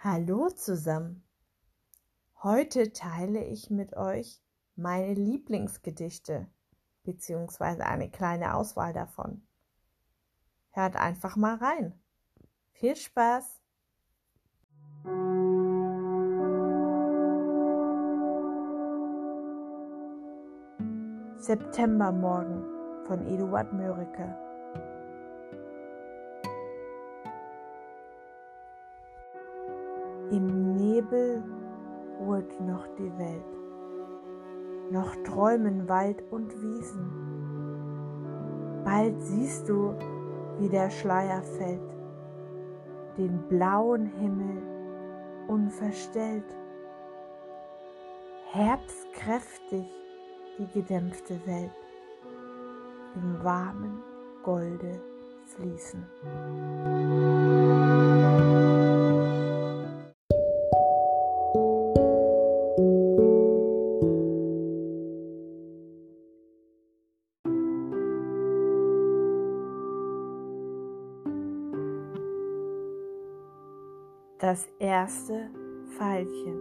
Hallo zusammen. Heute teile ich mit euch meine Lieblingsgedichte beziehungsweise eine kleine Auswahl davon. Hört einfach mal rein. Viel Spaß! Septembermorgen von Eduard Mörike Im Nebel ruht noch die Welt, noch träumen Wald und Wiesen. Bald siehst du, wie der Schleier fällt, den blauen Himmel unverstellt. Herbstkräftig die gedämpfte Welt im warmen Golde fließen. Das erste Veilchen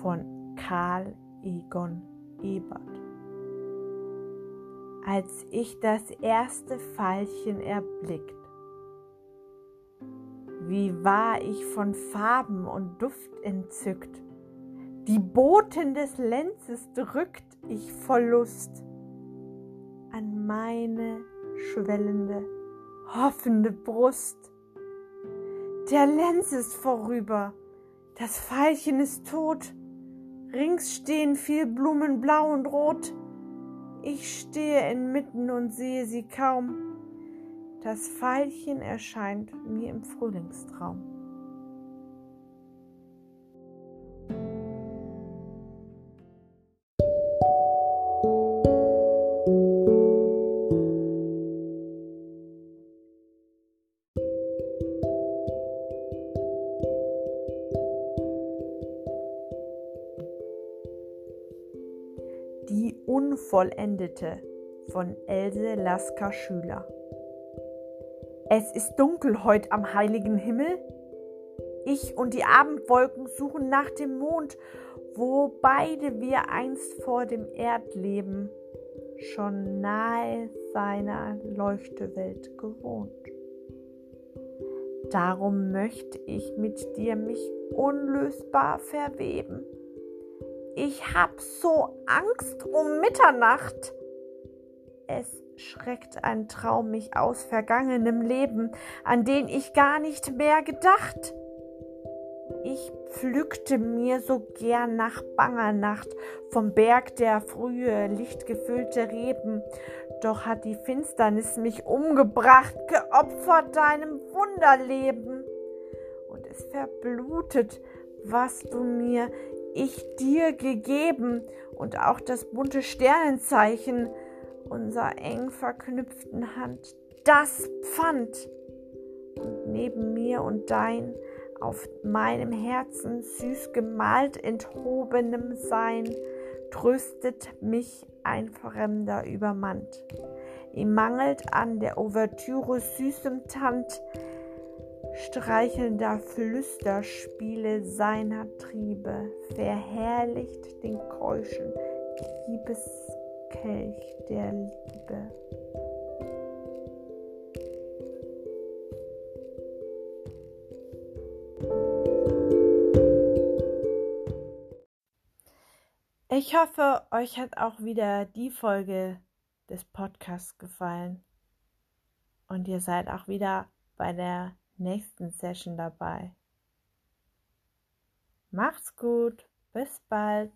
von Karl Egon Ebert. Als ich das erste Veilchen erblickt, wie war ich von Farben und Duft entzückt. Die Boten des Lenzes drückt ich voll Lust an meine schwellende hoffende Brust. Der Lenz ist vorüber, das Veilchen ist tot, rings stehen viel Blumen blau und rot. Ich stehe inmitten und sehe sie kaum. Das Veilchen erscheint mir im Frühlingstraum. Unvollendete von Else Lasker Schüler. Es ist dunkel heut am heiligen Himmel. Ich und die Abendwolken suchen nach dem Mond, wo beide wir einst vor dem Erdleben schon nahe seiner Leuchtewelt gewohnt. Darum möchte ich mit dir mich unlösbar verweben ich hab so Angst um Mitternacht. Es schreckt ein Traum mich aus vergangenem Leben, an den ich gar nicht mehr gedacht. Ich pflückte mir so gern nach banger Nacht vom Berg der frühe lichtgefüllte Reben, doch hat die Finsternis mich umgebracht, geopfert deinem Wunderleben. Und es verblutet, was du mir ich dir gegeben und auch das bunte Sternenzeichen unserer eng verknüpften Hand, das Pfand. Und neben mir und dein auf meinem Herzen süß gemalt enthobenem Sein tröstet mich ein Fremder übermannt. Ihm mangelt an der Ouvertüre süßem Tant, streichelnder Flüsterspiele seiner Triebe, verherrlicht den keuschen Liebeskelch der Liebe. Ich hoffe, euch hat auch wieder die Folge des Podcasts gefallen und ihr seid auch wieder bei der nächsten Session dabei. Macht's gut, bis bald.